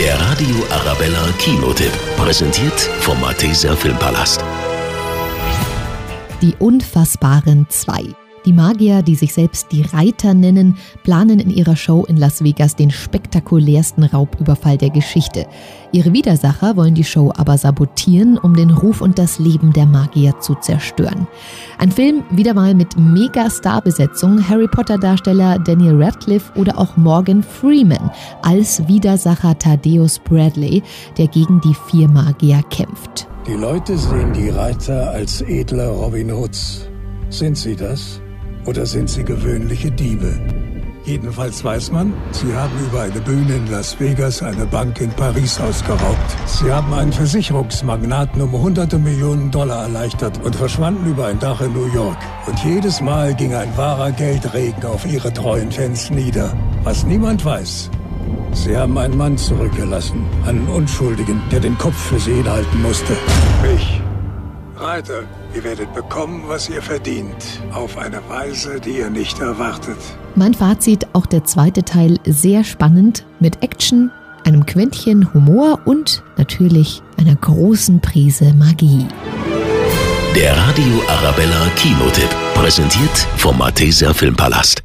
Der Radio Arabella Kinotipp. Präsentiert vom Malteser Filmpalast. Die Unfassbaren 2. Die Magier, die sich selbst die Reiter nennen, planen in ihrer Show in Las Vegas den spektakulärsten Raubüberfall der Geschichte. Ihre Widersacher wollen die Show aber sabotieren, um den Ruf und das Leben der Magier zu zerstören. Ein Film wieder mal mit Mega-Star-Besetzung, Harry Potter-Darsteller Daniel Radcliffe oder auch Morgan Freeman als Widersacher Thaddeus Bradley, der gegen die vier Magier kämpft. Die Leute sehen die Reiter als edle Robin Hoods. Sind sie das? Oder sind sie gewöhnliche Diebe? Jedenfalls weiß man, sie haben über eine Bühne in Las Vegas eine Bank in Paris ausgeraubt. Sie haben einen Versicherungsmagnaten um hunderte Millionen Dollar erleichtert und verschwanden über ein Dach in New York. Und jedes Mal ging ein wahrer Geldregen auf ihre treuen Fans nieder. Was niemand weiß, Sie haben einen Mann zurückgelassen, einen Unschuldigen, der den Kopf für sie hinhalten musste. Ich. Reiter, ihr werdet bekommen, was ihr verdient. Auf eine Weise, die ihr nicht erwartet. Mein Fazit, auch der zweite Teil sehr spannend mit Action, einem Quäntchen Humor und natürlich einer großen Prise Magie. Der Radio Arabella Kinotipp. Präsentiert vom Malteser Filmpalast.